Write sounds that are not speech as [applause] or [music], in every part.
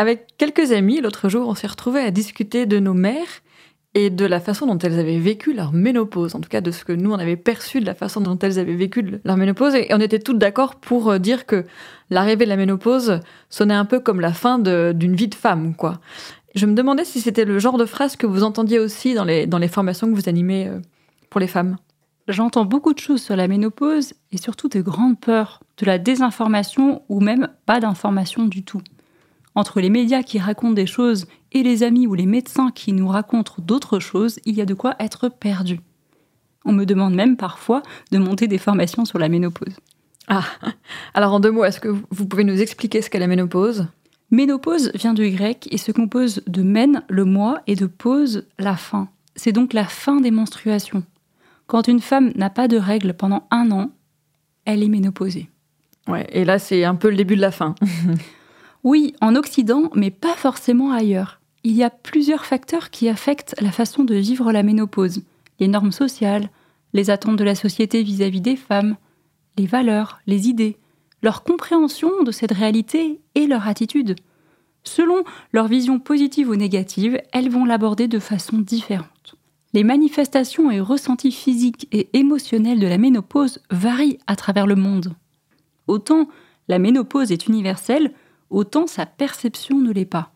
Avec quelques amis, l'autre jour, on s'est retrouvés à discuter de nos mères et de la façon dont elles avaient vécu leur ménopause, en tout cas de ce que nous on avait perçu de la façon dont elles avaient vécu leur ménopause, et on était toutes d'accord pour euh, dire que l'arrivée de la ménopause sonnait un peu comme la fin d'une vie de femme, quoi. Je me demandais si c'était le genre de phrase que vous entendiez aussi dans les, formations que vous animez euh, pour les femmes. J'entends beaucoup de choses sur la ménopause et surtout de grandes peurs, de la désinformation ou même pas d'information du tout. Entre les médias qui racontent des choses et les amis ou les médecins qui nous racontent d'autres choses, il y a de quoi être perdu. On me demande même parfois de monter des formations sur la ménopause. Ah, alors en deux mots, est-ce que vous pouvez nous expliquer ce qu'est la ménopause? Ménopause vient du grec et se compose de mène, le mois, et de pause, la fin. C'est donc la fin des menstruations. Quand une femme n'a pas de règles pendant un an, elle est ménopausée. Ouais, et là c'est un peu le début de la fin. [laughs] Oui, en Occident, mais pas forcément ailleurs. Il y a plusieurs facteurs qui affectent la façon de vivre la ménopause. Les normes sociales, les attentes de la société vis-à-vis des femmes, les valeurs, les idées, leur compréhension de cette réalité et leur attitude. Selon leur vision positive ou négative, elles vont l'aborder de façon différente. Les manifestations et ressentis physiques et émotionnels de la ménopause varient à travers le monde. Autant la ménopause est universelle, autant sa perception ne l'est pas.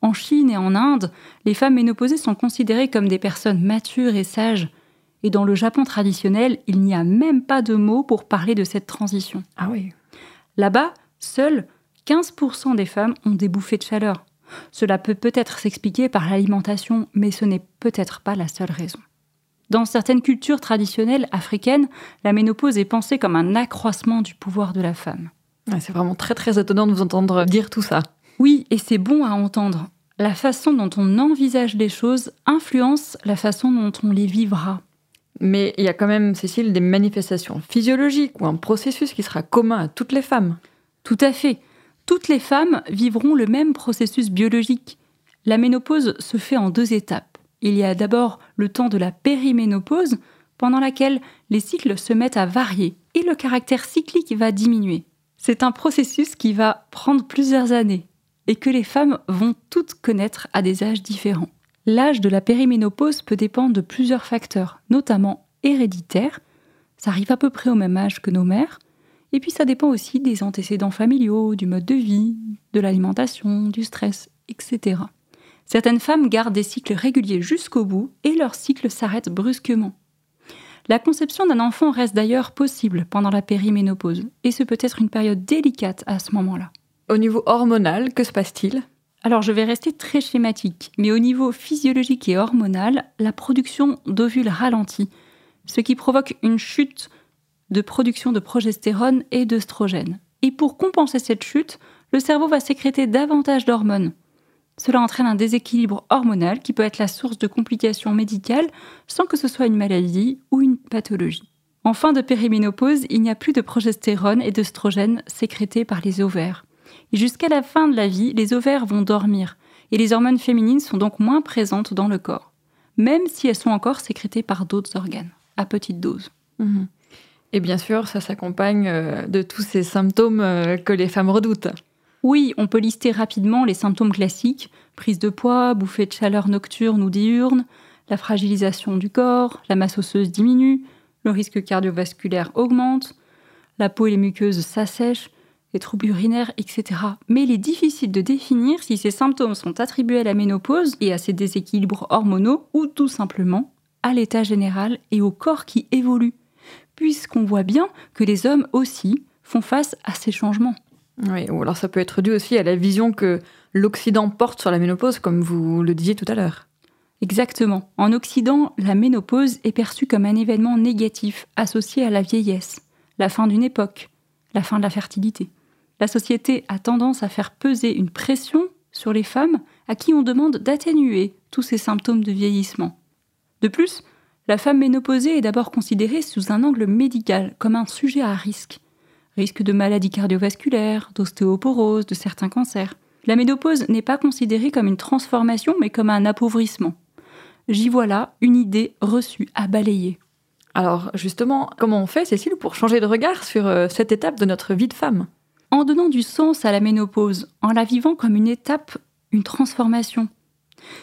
En Chine et en Inde, les femmes ménopausées sont considérées comme des personnes matures et sages. Et dans le Japon traditionnel, il n'y a même pas de mots pour parler de cette transition. Ah oui. Là-bas, seuls 15% des femmes ont des bouffées de chaleur. Cela peut peut-être s'expliquer par l'alimentation, mais ce n'est peut-être pas la seule raison. Dans certaines cultures traditionnelles africaines, la ménopause est pensée comme un accroissement du pouvoir de la femme c'est vraiment très très étonnant de vous entendre dire tout ça. Oui, et c'est bon à entendre. La façon dont on envisage les choses influence la façon dont on les vivra. Mais il y a quand même, Cécile, des manifestations physiologiques ou un processus qui sera commun à toutes les femmes. Tout à fait. Toutes les femmes vivront le même processus biologique. La ménopause se fait en deux étapes. Il y a d'abord le temps de la périménopause, pendant laquelle les cycles se mettent à varier et le caractère cyclique va diminuer. C'est un processus qui va prendre plusieurs années et que les femmes vont toutes connaître à des âges différents. L'âge de la périménopause peut dépendre de plusieurs facteurs, notamment héréditaires. Ça arrive à peu près au même âge que nos mères. Et puis ça dépend aussi des antécédents familiaux, du mode de vie, de l'alimentation, du stress, etc. Certaines femmes gardent des cycles réguliers jusqu'au bout et leur cycle s'arrête brusquement. La conception d'un enfant reste d'ailleurs possible pendant la périménopause, et ce peut être une période délicate à ce moment-là. Au niveau hormonal, que se passe-t-il? Alors je vais rester très schématique, mais au niveau physiologique et hormonal, la production d'ovules ralentit, ce qui provoque une chute de production de progestérone et d'œstrogène. Et pour compenser cette chute, le cerveau va sécréter davantage d'hormones, cela entraîne un déséquilibre hormonal qui peut être la source de complications médicales sans que ce soit une maladie ou une pathologie. En fin de périménopause, il n'y a plus de progestérone et d'œstrogène sécrétés par les ovaires. Et jusqu'à la fin de la vie, les ovaires vont dormir et les hormones féminines sont donc moins présentes dans le corps, même si elles sont encore sécrétées par d'autres organes, à petite dose. Mhm. Et bien sûr, ça s'accompagne euh, de tous ces symptômes euh, que les femmes redoutent. Oui, on peut lister rapidement les symptômes classiques prise de poids, bouffée de chaleur nocturne ou diurne, la fragilisation du corps, la masse osseuse diminue, le risque cardiovasculaire augmente, la peau et les muqueuses s'assèchent, les troubles urinaires, etc. Mais il est difficile de définir si ces symptômes sont attribués à la ménopause et à ces déséquilibres hormonaux ou tout simplement à l'état général et au corps qui évolue, puisqu'on voit bien que les hommes aussi font face à ces changements. Oui, ou alors ça peut être dû aussi à la vision que l'Occident porte sur la ménopause, comme vous le disiez tout à l'heure. Exactement. En Occident, la ménopause est perçue comme un événement négatif associé à la vieillesse, la fin d'une époque, la fin de la fertilité. La société a tendance à faire peser une pression sur les femmes à qui on demande d'atténuer tous ces symptômes de vieillissement. De plus, la femme ménopausée est d'abord considérée sous un angle médical comme un sujet à risque. Risque de maladies cardiovasculaires, d'ostéoporose, de certains cancers. La ménopause n'est pas considérée comme une transformation mais comme un appauvrissement. J'y vois là une idée reçue à balayer. Alors justement, comment on fait, Cécile, pour changer de regard sur euh, cette étape de notre vie de femme? En donnant du sens à la ménopause, en la vivant comme une étape, une transformation.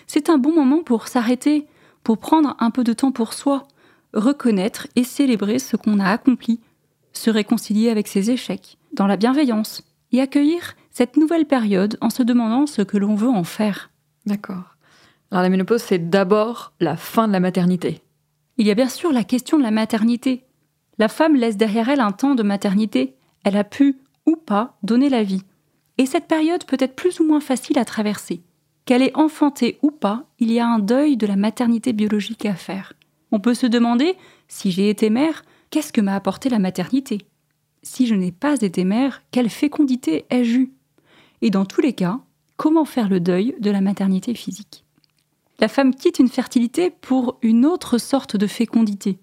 C'est un bon moment pour s'arrêter, pour prendre un peu de temps pour soi, reconnaître et célébrer ce qu'on a accompli, se réconcilier avec ses échecs, dans la bienveillance, et accueillir cette nouvelle période en se demandant ce que l'on veut en faire. D'accord. Alors la ménopause, c'est d'abord la fin de la maternité. Il y a bien sûr la question de la maternité. La femme laisse derrière elle un temps de maternité. Elle a pu, ou pas, donner la vie. Et cette période peut être plus ou moins facile à traverser. Qu'elle ait enfanté ou pas, il y a un deuil de la maternité biologique à faire. On peut se demander, si j'ai été mère, qu'est-ce que m'a apporté la maternité? Si je n'ai pas été mère, quelle fécondité ai-je eue? Et dans tous les cas, comment faire le deuil de la maternité physique? La femme quitte une fertilité pour une autre sorte de fécondité.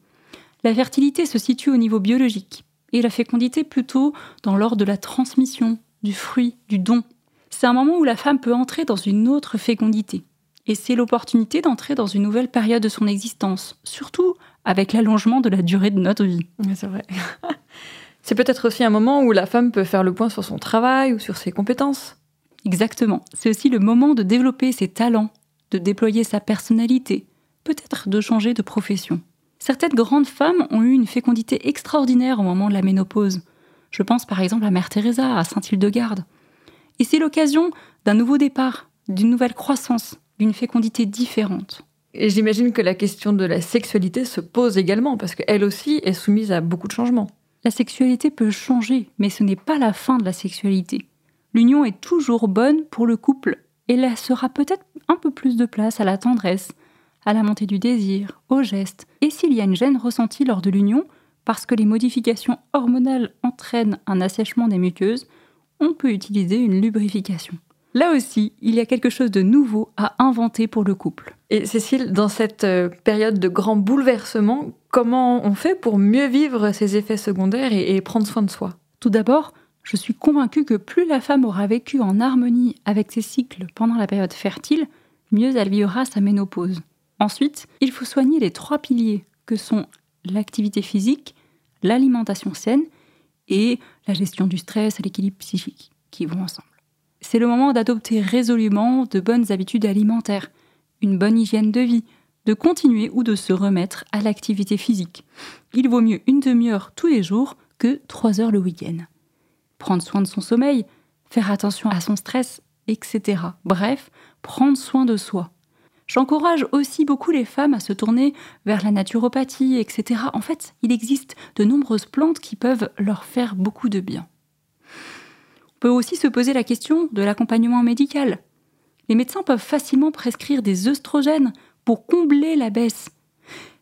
La fertilité se situe au niveau biologique, et la fécondité plutôt dans l'ordre de la transmission, du fruit, du don. C'est un moment où la femme peut entrer dans une autre fécondité. Et c'est l'opportunité d'entrer dans une nouvelle période de son existence, surtout avec l'allongement de la durée de notre vie. C'est vrai. [laughs] c'est peut-être aussi un moment où la femme peut faire le point sur son travail ou sur ses compétences. Exactement. C'est aussi le moment de développer ses talents, de déployer sa personnalité, peut-être de changer de profession. Certaines grandes femmes ont eu une fécondité extraordinaire au moment de la ménopause. Je pense par exemple à Mère Teresa, à Saint-Hildegarde. Et c'est l'occasion d'un nouveau départ, d'une nouvelle croissance, d'une fécondité différente. Et j'imagine que la question de la sexualité se pose également, parce qu'elle aussi est soumise à beaucoup de changements. La sexualité peut changer, mais ce n'est pas la fin de la sexualité. L'union est toujours bonne pour le couple, et laissera peut-être un peu plus de place à la tendresse, à la montée du désir, au geste. Et s'il y a une gêne ressentie lors de l'union, parce que les modifications hormonales entraînent un assèchement des muqueuses, on peut utiliser une lubrification. Là aussi, il y a quelque chose de nouveau à inventer pour le couple. Et Cécile, dans cette euh, période de grand bouleversement, comment on fait pour mieux vivre ces effets secondaires et, prendre soin de soi? Tout d'abord, je suis convaincue que plus la femme aura vécu en harmonie avec ses cycles pendant la période fertile, mieux elle vivra sa ménopause. Ensuite, il faut soigner les trois piliers que sont l'activité physique, l'alimentation saine et la gestion du stress et l'équilibre psychique qui vont ensemble. C'est le moment d'adopter résolument de bonnes habitudes alimentaires, une bonne hygiène de vie, de continuer ou de se remettre à l'activité physique. Il vaut mieux une demi-heure tous les jours que trois heures le week-end. Prendre soin de son sommeil, faire attention à son stress, etc. Bref, prendre soin de soi. J'encourage aussi beaucoup les femmes à se tourner vers la naturopathie, etc. En fait, il existe de nombreuses plantes qui peuvent leur faire beaucoup de bien. Peut aussi se poser la question de l'accompagnement médical. Les médecins peuvent facilement prescrire des œstrogènes pour combler la baisse.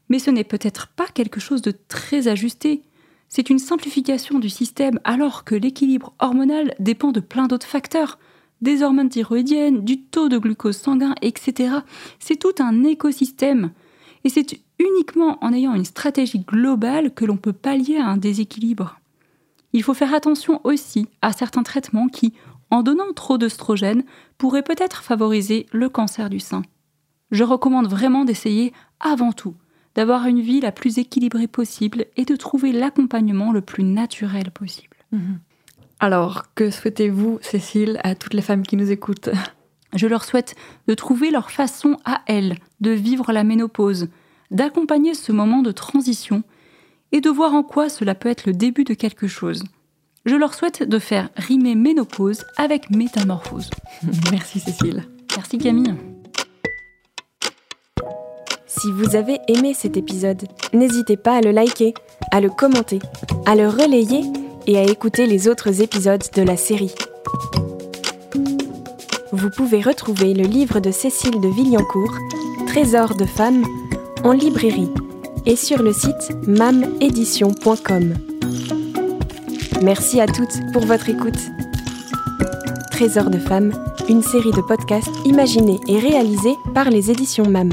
Mais ce n'est peut-être pas quelque chose de très ajusté. C'est une simplification du système alors que l'équilibre hormonal dépend de plein d'autres facteurs, des hormones thyroïdiennes, du taux de glucose sanguin, etc. C'est tout un écosystème. Et c'est uniquement en ayant une stratégie globale que l'on peut pallier à un déséquilibre. Il faut faire attention aussi à certains traitements qui, en donnant trop d'œstrogènes, pourraient peut-être favoriser le cancer du sein. Je recommande vraiment d'essayer avant tout d'avoir une vie la plus équilibrée possible et de trouver l'accompagnement le plus naturel possible. Mhm. Alors, que souhaitez-vous, Cécile, à toutes les femmes qui nous écoutent? Je leur souhaite de trouver leur façon à elles de vivre la ménopause, d'accompagner ce moment de transition et de voir en quoi cela peut être le début de quelque chose. Je leur souhaite de faire rimer ménopause avec métamorphose. [laughs] Merci Cécile. Merci Camille. Si vous avez aimé cet épisode, n'hésitez pas à le liker, à le commenter, à le relayer et à écouter les autres épisodes de la série. Vous pouvez retrouver le livre de Cécile de Villancourt, Trésor de femmes, en librairie et sur le site mamédition.com. Merci à toutes pour votre écoute. Trésor de femmes, une série de podcasts imaginés et réalisés par les éditions MAM.